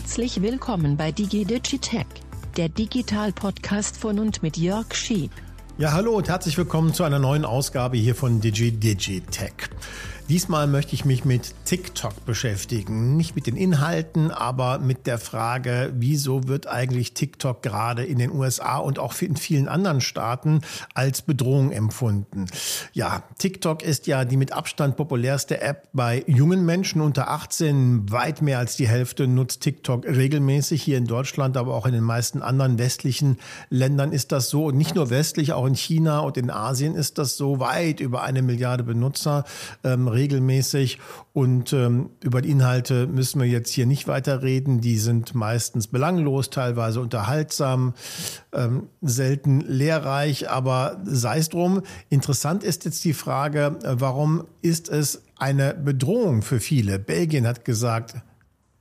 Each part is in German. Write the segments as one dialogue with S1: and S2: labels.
S1: Herzlich willkommen bei DigiDigitech, der Digital-Podcast von und mit Jörg Schieb.
S2: Ja, hallo und herzlich willkommen zu einer neuen Ausgabe hier von DigiDigitech. Diesmal möchte ich mich mit TikTok beschäftigen. Nicht mit den Inhalten, aber mit der Frage, wieso wird eigentlich TikTok gerade in den USA und auch in vielen anderen Staaten als Bedrohung empfunden. Ja, TikTok ist ja die mit Abstand populärste App bei jungen Menschen unter 18. Weit mehr als die Hälfte nutzt TikTok regelmäßig hier in Deutschland, aber auch in den meisten anderen westlichen Ländern ist das so. Und nicht nur westlich, auch in China und in Asien ist das so. Weit über eine Milliarde Benutzer. Ähm, regelmäßig. Und ähm, über die Inhalte müssen wir jetzt hier nicht weiter reden. Die sind meistens belanglos, teilweise unterhaltsam, ähm, selten lehrreich, aber sei es drum. Interessant ist jetzt die Frage, warum ist es eine Bedrohung für viele? Belgien hat gesagt,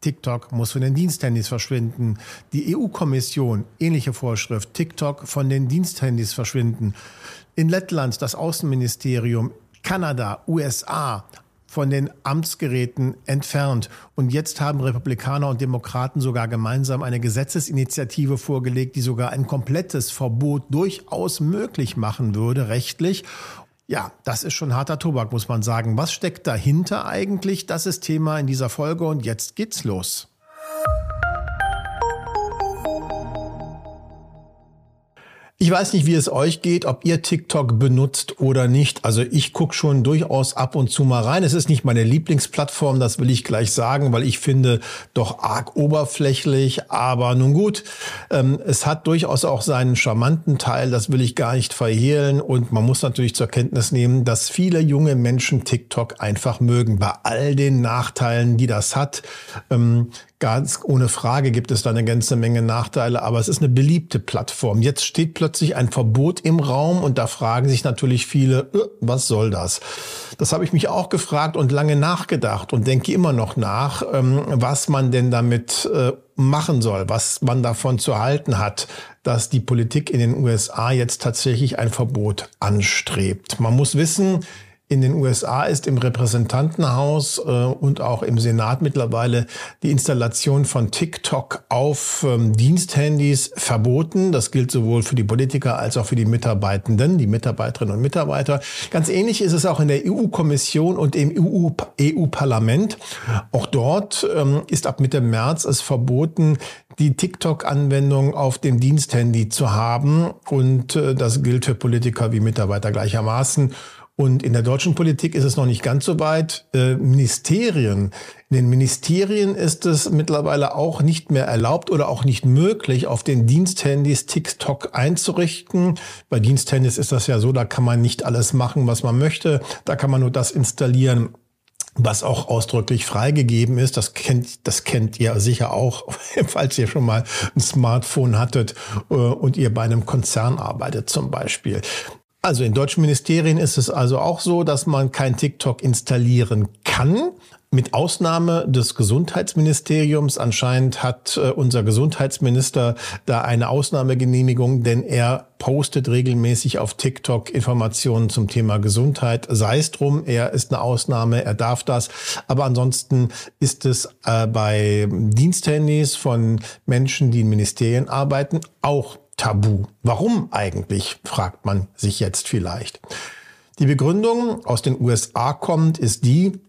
S2: TikTok muss von den Diensthandys verschwinden. Die EU-Kommission, ähnliche Vorschrift, TikTok von den Diensthandys verschwinden. In Lettland das Außenministerium, Kanada, USA von den Amtsgeräten entfernt. Und jetzt haben Republikaner und Demokraten sogar gemeinsam eine Gesetzesinitiative vorgelegt, die sogar ein komplettes Verbot durchaus möglich machen würde, rechtlich. Ja, das ist schon harter Tobak, muss man sagen. Was steckt dahinter eigentlich? Das ist Thema in dieser Folge und jetzt geht's los. Ich weiß nicht, wie es euch geht, ob ihr TikTok benutzt oder nicht. Also ich gucke schon durchaus ab und zu mal rein. Es ist nicht meine Lieblingsplattform, das will ich gleich sagen, weil ich finde doch arg oberflächlich. Aber nun gut, ähm, es hat durchaus auch seinen charmanten Teil, das will ich gar nicht verhehlen. Und man muss natürlich zur Kenntnis nehmen, dass viele junge Menschen TikTok einfach mögen. Bei all den Nachteilen, die das hat. Ganz ohne Frage gibt es da eine ganze Menge Nachteile, aber es ist eine beliebte Plattform. Jetzt steht plötzlich ein Verbot im Raum und da fragen sich natürlich viele, äh, was soll das? Das habe ich mich auch gefragt und lange nachgedacht und denke immer noch nach, ähm, was man denn damit äh, machen soll, was man davon zu halten hat, dass die Politik in den USA jetzt tatsächlich ein Verbot anstrebt. Man muss wissen, in den USA ist im Repräsentantenhaus äh, und auch im Senat mittlerweile die Installation von TikTok auf ähm, Diensthandys verboten. Das gilt sowohl für die Politiker als auch für die Mitarbeitenden, die Mitarbeiterinnen und Mitarbeiter. Ganz ähnlich ist es auch in der EU-Kommission und im EU-Parlament. auch dort ähm, ist ab Mitte März es verboten, die TikTok-Anwendung auf dem Diensthandy zu haben. Und äh, das gilt für Politiker wie Mitarbeiter gleichermaßen. Und in der deutschen Politik ist es noch nicht ganz so weit. Äh, Ministerien, in den Ministerien ist es mittlerweile auch nicht mehr erlaubt oder auch nicht möglich, auf den Diensthandys TikTok einzurichten. Bei Diensthandys ist das ja so, da kann man nicht alles machen, was man möchte. Da kann man nur das installieren, was auch ausdrücklich freigegeben ist. Das kennt, das kennt ihr sicher auch, falls ihr schon mal ein Smartphone hattet äh, und ihr bei einem Konzern arbeitet zum Beispiel. Also in deutschen Ministerien ist es also auch so, dass man kein TikTok installieren kann. Mit Ausnahme des Gesundheitsministeriums. Anscheinend hat äh, unser Gesundheitsminister da eine Ausnahmegenehmigung, denn er postet regelmäßig auf TikTok Informationen zum Thema Gesundheit. Sei es drum, er ist eine Ausnahme, er darf das. Aber ansonsten ist es äh, bei Diensthandys von Menschen, die in Ministerien arbeiten, auch tabu. Warum eigentlich, fragt man sich jetzt vielleicht. Die Begründung aus den USA kommt, ist die,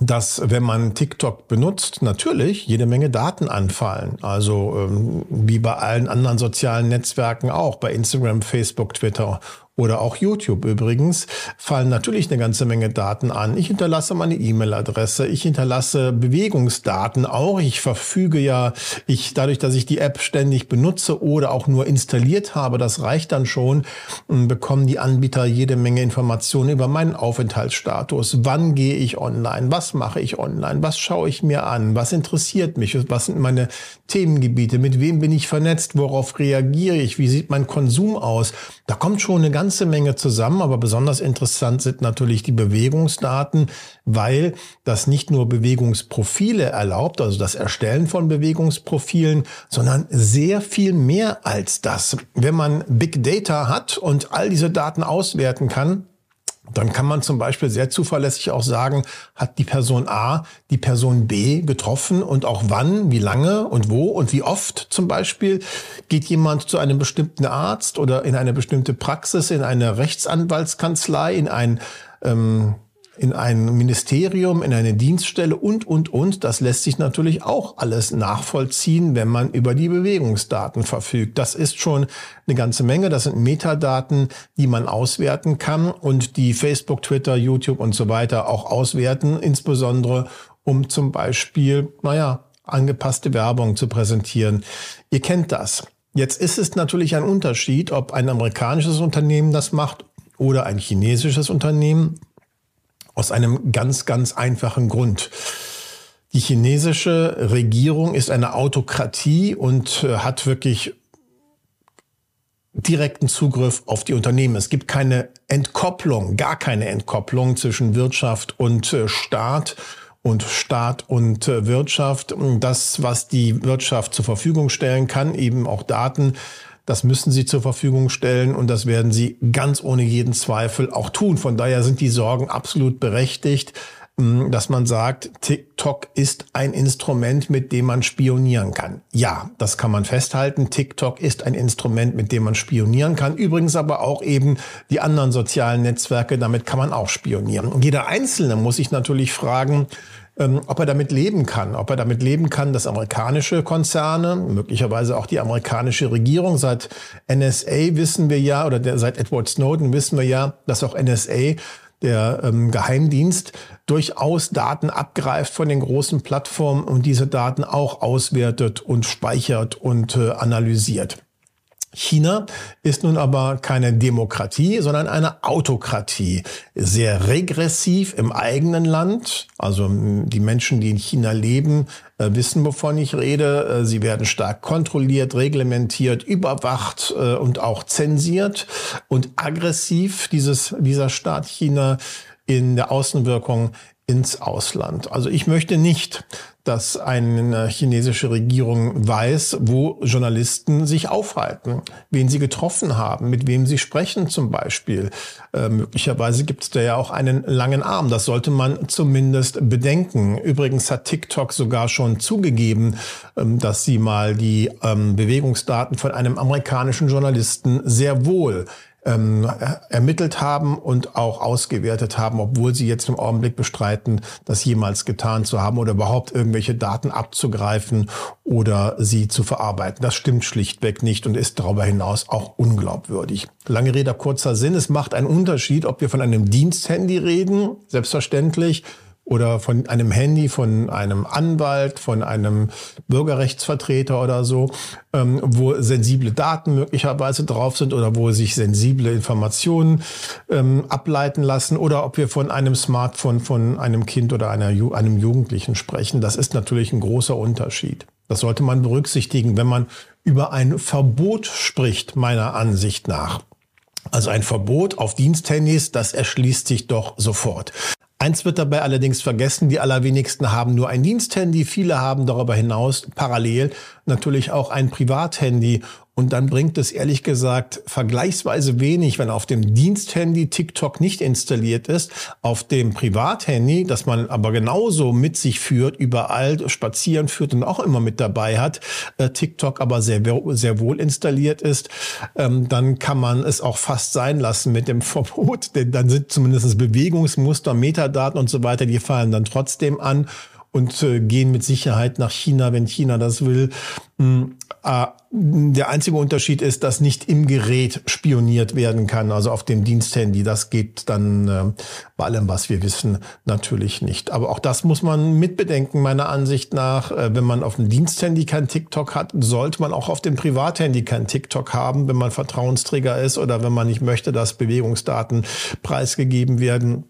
S2: dass wenn man TikTok benutzt, natürlich jede Menge Daten anfallen. Also ähm, wie bei allen anderen sozialen Netzwerken auch, bei Instagram, Facebook, Twitter oder auch YouTube übrigens, fallen natürlich eine ganze Menge Daten an. Ich hinterlasse meine E-Mail-Adresse, ich hinterlasse Bewegungsdaten auch. Ich verfüge ja, ich, dadurch, dass ich die App ständig benutze oder auch nur installiert habe, das reicht dann schon, bekommen die Anbieter jede Menge Informationen über meinen Aufenthaltsstatus. Wann gehe ich online? Was mache ich online? Was schaue ich mir an? Was interessiert mich? Was sind meine Themengebiete? Mit wem bin ich vernetzt? Worauf reagiere ich? Wie sieht mein Konsum aus? Da kommt schon eine ganze ganze Menge zusammen, aber besonders interessant sind natürlich die Bewegungsdaten, weil das nicht nur Bewegungsprofile erlaubt, also das Erstellen von Bewegungsprofilen, sondern sehr viel mehr als das. Wenn man Big Data hat und all diese Daten auswerten kann, dann kann man zum Beispiel sehr zuverlässig auch sagen, hat die Person A die Person B getroffen und auch wann, wie lange und wo und wie oft zum Beispiel geht jemand zu einem bestimmten Arzt oder in eine bestimmte Praxis, in eine Rechtsanwaltskanzlei, in ein ähm, in ein Ministerium, in eine Dienststelle und, und, und. Das lässt sich natürlich auch alles nachvollziehen, wenn man über die Bewegungsdaten verfügt. Das ist schon eine ganze Menge. Das sind Metadaten, die man auswerten kann und die Facebook, Twitter, YouTube und so weiter auch auswerten, insbesondere um zum Beispiel, naja, angepasste Werbung zu präsentieren. Ihr kennt das. Jetzt ist es natürlich ein Unterschied, ob ein amerikanisches Unternehmen das macht oder ein chinesisches Unternehmen. Aus einem ganz, ganz einfachen Grund. Die chinesische Regierung ist eine Autokratie und äh, hat wirklich direkten Zugriff auf die Unternehmen. Es gibt keine Entkopplung, gar keine Entkopplung zwischen Wirtschaft und äh, Staat und Staat und äh, Wirtschaft. Das, was die Wirtschaft zur Verfügung stellen kann, eben auch Daten, das müssen sie zur Verfügung stellen und das werden sie ganz ohne jeden Zweifel auch tun. Von daher sind die Sorgen absolut berechtigt, hm, dass man sagt, TikTok ist ein Instrument, mit dem man spionieren kann. Ja, das kann man festhalten. TikTok ist ein Instrument, mit dem man spionieren kann. Übrigens aber auch eben die anderen sozialen Netzwerke, damit kann man auch spionieren. Jeder Einzelne muss sich natürlich fragen, ähm, ob er damit leben kann, ob er damit leben kann, dass amerikanische Konzerne, möglicherweise auch die amerikanische Regierung, seit NSA wissen wir ja, oder der, seit Edward Snowden wissen wir ja, dass auch NSA der ähm, Geheimdienst durchaus Daten abgreift von den großen Plattformen und diese Daten auch auswertet und speichert und äh, analysiert. China ist nun aber keine Demokratie, sondern eine Autokratie. Sehr regressiv im eigenen Land. Also die Menschen, die in China leben, äh, wissen, wovon ich rede. Äh, sie werden stark kontrolliert, reglementiert, überwacht äh, und auch zensiert und aggressiv dieses, dieser Staat China in der Außenwirkung ins Ausland. Also ich möchte nicht, dass eine chinesische Regierung weiß, wo Journalisten sich aufhalten, wen sie getroffen haben, mit wem sie sprechen zum Beispiel. Äh, möglicherweise gibt es da ja auch einen langen Arm. Das sollte man zumindest bedenken. Übrigens hat TikTok sogar schon zugegeben, ähm, dass sie mal die ähm, Bewegungsdaten von einem amerikanischen Journalisten sehr wohl ähm, ermittelt haben und auch ausgewertet haben, obwohl sie jetzt im Augenblick bestreiten, das jemals getan zu haben oder überhaupt irgendwelche Daten abzugreifen oder sie zu verarbeiten. Das stimmt schlichtweg nicht und ist darüber hinaus auch unglaubwürdig. Lange Rede, kurzer Sinn. Es macht einen Unterschied, ob wir von einem Diensthandy reden, selbstverständlich, oder von einem Handy von einem Anwalt, von einem Bürgerrechtsvertreter oder so, ähm, wo sensible Daten möglicherweise drauf sind oder wo sich sensible Informationen ähm, ableiten lassen oder ob wir von einem Smartphone von einem Kind oder einer, einem Jugendlichen sprechen. Das ist natürlich ein großer Unterschied. Das sollte man berücksichtigen, wenn man über ein Verbot spricht, meiner Ansicht nach. Also ein Verbot auf Diensthandys, das erschließt sich doch sofort. Eins wird dabei allerdings vergessen, die allerwenigsten haben nur ein Diensthandy, viele haben darüber hinaus parallel natürlich auch ein Privathandy und dann bringt es ehrlich gesagt vergleichsweise wenig, wenn auf dem Diensthandy TikTok nicht installiert ist, auf dem Privathandy, das man aber genauso mit sich führt, überall spazieren führt und auch immer mit dabei hat, äh, TikTok aber sehr, sehr wohl installiert ist, ähm, dann kann man es auch fast sein lassen mit dem Verbot, denn dann sind zumindest Bewegungsmuster, Metadaten und so weiter, die fallen dann trotzdem an und äh, gehen mit Sicherheit nach China, wenn China das will. Äh, der einzige Unterschied ist, dass nicht im Gerät spioniert werden kann, also auf dem Diensthandy. Das geht dann äh, bei allem, was wir wissen, natürlich nicht. Aber auch das muss man mitbedenken, meiner Ansicht nach. Äh, wenn man auf dem Diensthandy kein TikTok hat, sollte man auch auf dem Privathandy kein TikTok haben, wenn man Vertrauensträger ist oder wenn man nicht möchte, dass Bewegungsdaten preisgegeben werden,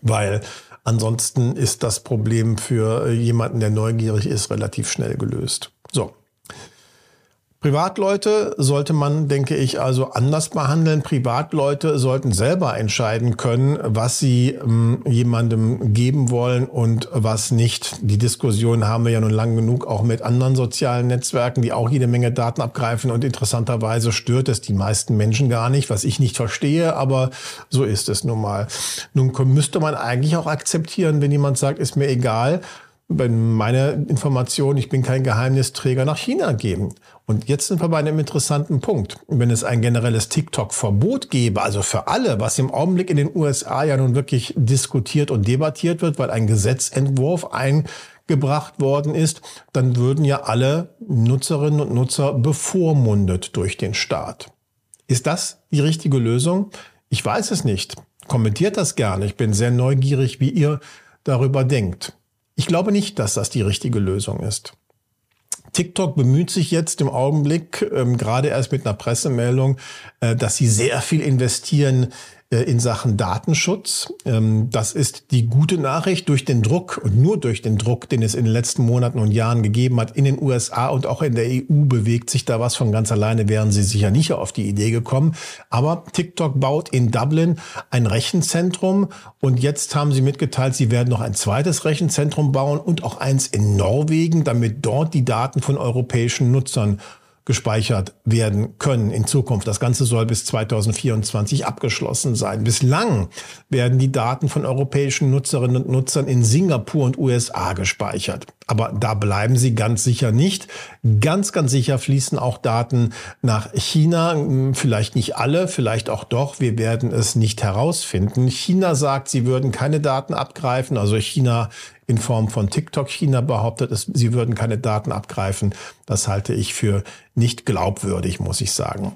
S2: weil Ansonsten ist das Problem für jemanden, der neugierig ist, relativ schnell gelöst. So. Privatleute sollte man, denke ich, also anders behandeln. Privatleute sollten selber entscheiden können, was sie ähm, jemandem geben wollen und was nicht. Die Diskussion haben wir ja nun lang genug auch mit anderen sozialen Netzwerken, die auch jede Menge Daten abgreifen und interessanterweise stört es die meisten Menschen gar nicht, was ich nicht verstehe, aber so ist es nun mal. Nun müsste man eigentlich auch akzeptieren, wenn jemand sagt, ist mir egal, wenn meine Information, ich bin kein Geheimnisträger, nach China geben. Und jetzt sind wir bei einem interessanten Punkt. Wenn es ein generelles TikTok-Verbot gäbe, also für alle, was im Augenblick in den USA ja nun wirklich diskutiert und debattiert wird, weil ein Gesetzentwurf eingebracht worden ist, dann würden ja alle Nutzerinnen und Nutzer bevormundet durch den Staat. Ist das die richtige Lösung? Ich weiß es nicht. Kommentiert das gerne. Ich bin sehr neugierig, wie ihr darüber denkt. Ich glaube nicht, dass das die richtige Lösung ist. TikTok bemüht sich jetzt im Augenblick, ähm, gerade erst mit einer Pressemeldung, äh, dass sie sehr viel investieren in Sachen Datenschutz. Ähm, das ist die gute Nachricht durch den Druck und nur durch den Druck, den es in den letzten Monaten und Jahren gegeben hat in den USA und auch in der EU bewegt sich da was von ganz alleine, wären sie sicher nicht auf die Idee gekommen. Aber TikTok baut in Dublin ein Rechenzentrum und jetzt haben sie mitgeteilt, sie werden noch ein zweites Rechenzentrum bauen und auch eins in Norwegen, damit dort die Daten von europäischen Nutzern gespeichert werden können in Zukunft. Das Ganze soll bis 2024 abgeschlossen sein. Bislang werden die Daten von europäischen Nutzerinnen und Nutzern in Singapur und USA gespeichert. Aber da bleiben sie ganz sicher nicht. Ganz, ganz sicher fließen auch Daten nach China. Vielleicht nicht alle, vielleicht auch doch. Wir werden es nicht herausfinden. China sagt, sie würden keine Daten abgreifen. Also China in Form von TikTok. China behauptet, es, sie würden keine Daten abgreifen. Das halte ich für nicht glaubwürdig, muss ich sagen.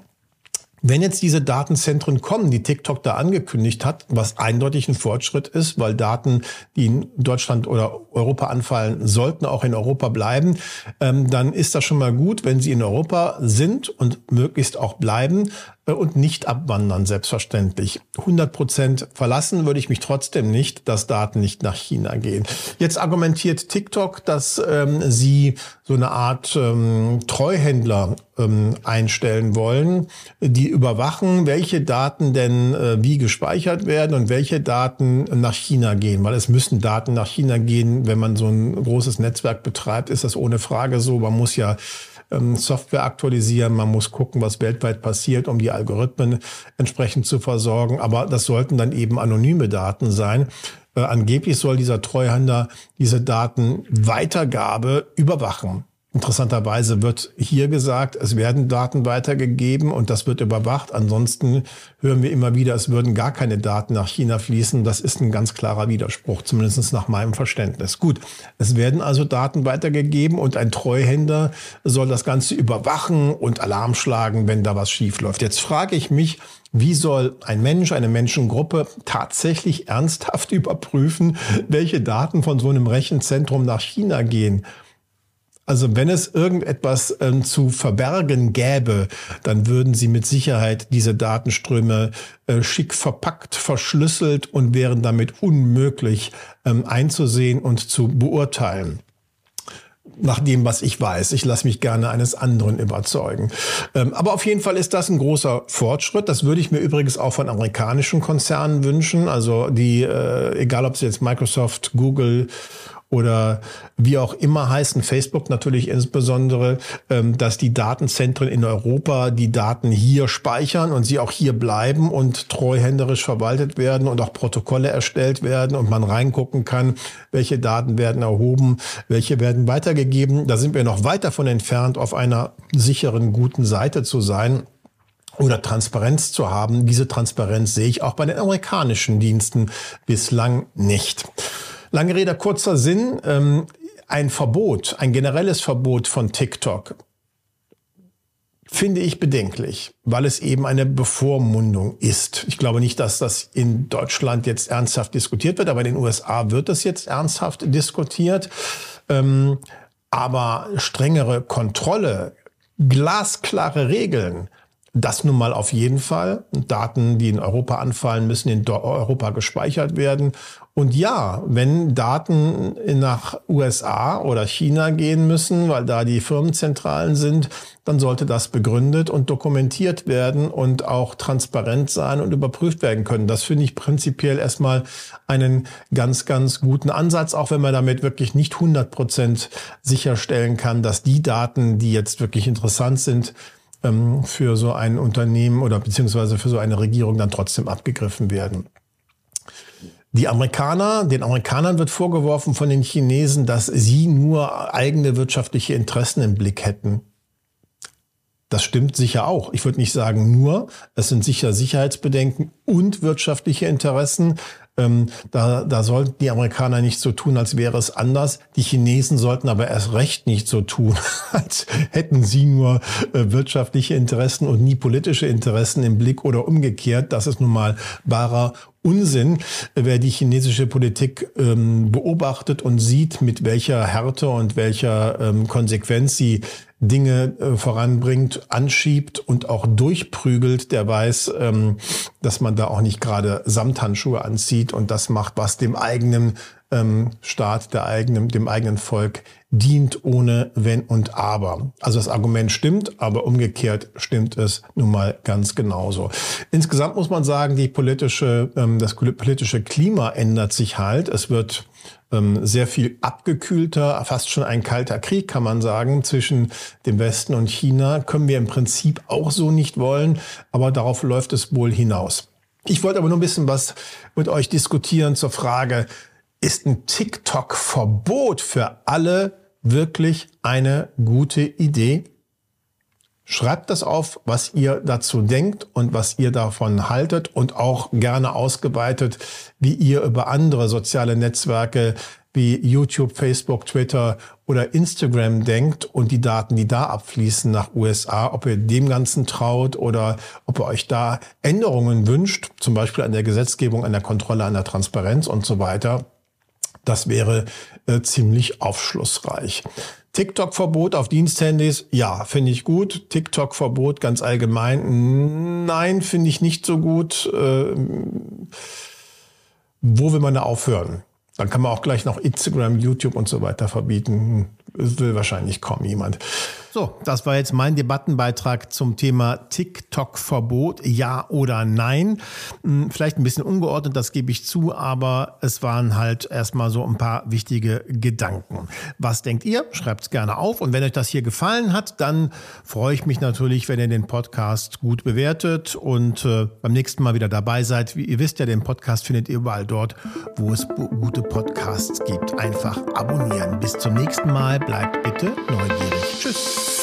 S2: Wenn jetzt diese Datenzentren kommen, die TikTok da angekündigt hat, was eindeutig ein Fortschritt ist, weil Daten, die in Deutschland oder Europa anfallen, sollten auch in Europa bleiben, ähm, dann ist das schon mal gut, wenn sie in Europa sind und möglichst auch bleiben und nicht abwandern, selbstverständlich. 100 Prozent verlassen würde ich mich trotzdem nicht, dass Daten nicht nach China gehen. Jetzt argumentiert TikTok, dass ähm, sie so eine Art ähm, Treuhändler ähm, einstellen wollen, die überwachen, welche Daten denn äh, wie gespeichert werden und welche Daten nach China gehen. Weil es müssen Daten nach China gehen, wenn man so ein großes Netzwerk betreibt, ist das ohne Frage so. Man muss ja ähm, Software aktualisieren, man muss gucken, was weltweit passiert, um die Algorithmen entsprechend zu versorgen. Aber das sollten dann eben anonyme Daten sein. Äh, angeblich soll dieser Treuhänder diese Datenweitergabe überwachen. Interessanterweise wird hier gesagt, es werden Daten weitergegeben und das wird überwacht. Ansonsten hören wir immer wieder, es würden gar keine Daten nach China fließen. Das ist ein ganz klarer Widerspruch, zumindest nach meinem Verständnis. Gut, es werden also Daten weitergegeben und ein Treuhänder soll das Ganze überwachen und Alarm schlagen, wenn da was schief läuft. Jetzt frage ich mich, wie soll ein Mensch, eine Menschengruppe tatsächlich ernsthaft überprüfen, welche Daten von so einem Rechenzentrum nach China gehen? Also wenn es irgendetwas ähm, zu verbergen gäbe, dann würden sie mit Sicherheit diese Datenströme äh, schick verpackt, verschlüsselt und wären damit unmöglich ähm, einzusehen und zu beurteilen nach dem, was ich weiß. Ich lasse mich gerne eines anderen überzeugen. Ähm, aber auf jeden Fall ist das ein großer Fortschritt. Das würde ich mir übrigens auch von amerikanischen Konzernen wünschen. Also die, äh, egal ob es jetzt Microsoft, Google oder wie auch immer heißen, Facebook natürlich insbesondere, ähm, dass die Datenzentren in Europa die Daten hier speichern und sie auch hier bleiben und treuhänderisch verwaltet werden und auch Protokolle erstellt werden und man reingucken kann, welche Daten werden erhoben, welche werden weitergegeben. Da sind wir noch weit davon entfernt, auf einer sicheren, guten Seite zu sein oder Transparenz zu haben. Diese Transparenz sehe ich auch bei den amerikanischen Diensten bislang nicht. Lange Rede, kurzer Sinn. Ähm, ein Verbot, ein generelles Verbot von TikTok finde ich bedenklich, weil es eben eine Bevormundung ist. Ich glaube nicht, dass das in Deutschland jetzt ernsthaft diskutiert wird, aber in den USA wird es jetzt ernsthaft diskutiert. Ähm, aber strengere Kontrolle, glasklare Regeln, Das nun mal auf jeden Fall. Daten, die in Europa anfallen, müssen in Europa gespeichert werden. Und ja, wenn Daten nach USA oder China gehen müssen, weil da die Firmenzentralen sind, dann sollte das begründet und dokumentiert werden und auch transparent sein und überprüft werden können. Das finde ich prinzipiell erstmal einen ganz, ganz guten Ansatz, auch wenn man damit wirklich nicht 100 Prozent sicherstellen kann, dass die Daten, die jetzt wirklich interessant sind, ähm, für so ein Unternehmen oder beziehungsweise für so eine Regierung dann trotzdem abgegriffen werden. Die Amerikaner, den Amerikanern wird vorgeworfen von den Chinesen, dass sie nur eigene wirtschaftliche Interessen im Blick hätten. Das stimmt sicher auch. Ich würde nicht sagen nur, es sind sicher Sicherheitsbedenken und wirtschaftliche Interessen. Ähm, da, da sollten die Amerikaner nicht so tun, als wäre es anders. Die Chinesen sollten aber erst recht nicht so tun, als hätten sie nur äh, wirtschaftliche Interessen und nie politische Interessen im Blick oder umgekehrt. Das ist nun mal wahrer Unsinn, wer die chinesische Politik ähm, beobachtet und sieht, mit welcher Härte und welcher ähm, Konsequenz sie Dinge äh, voranbringt, anschiebt und auch durchprügelt, der weiß, ähm, dass man da auch nicht gerade Samthandschuhe anzieht und das macht was dem eigenen ähm, Staat, der eigenen, dem eigenen Volk dient ohne Wenn und Aber. Also das Argument stimmt, aber umgekehrt stimmt es nun mal ganz genauso. Insgesamt muss man sagen, die politische, ähm, das politische Klima ändert sich halt. Es wird ähm, sehr viel abgekühlter, fast schon ein kalter Krieg, kann man sagen, zwischen dem Westen und China. Können wir im Prinzip auch so nicht wollen, aber darauf läuft es wohl hinaus. Ich wollte aber nur ein bisschen was mit euch diskutieren zur Frage, ist ein TikTok-Verbot für alle wirklich eine gute Idee? Schreibt das auf, was ihr dazu denkt und was ihr davon haltet und auch gerne ausgeweitet, wie ihr über andere soziale Netzwerke wie YouTube, Facebook, Twitter oder Instagram denkt und die Daten, die da abfließen nach USA, ob ihr dem Ganzen traut oder ob ihr euch da Änderungen wünscht, zum Beispiel an der Gesetzgebung, an der Kontrolle, an der Transparenz und so weiter. Das wäre äh, ziemlich aufschlussreich. TikTok-Verbot auf Diensthandys, ja, finde ich gut. TikTok-Verbot ganz allgemein, nein, finde ich nicht so gut. Äh, wo will man da aufhören? Dann kann man auch gleich noch Instagram, YouTube und so weiter verbieten. Will wahrscheinlich kaum jemand. So, das war jetzt mein Debattenbeitrag zum Thema TikTok-Verbot, ja oder nein. Hm, vielleicht ein bisschen ungeordnet, das gebe ich zu, aber es waren halt erstmal so ein paar wichtige Gedanken. Was denkt ihr? Schreibt es gerne auf. Und wenn euch das hier gefallen hat, dann freue ich mich natürlich, wenn ihr den Podcast gut bewertet und äh, beim nächsten Mal wieder dabei seid. Wie ihr wisst ja, den Podcast findet ihr überall dort, wo es gute Podcasts gibt. Einfach abonnieren. Bis zum nächsten Mal. Bleibt bitte neugierig. Tschüss.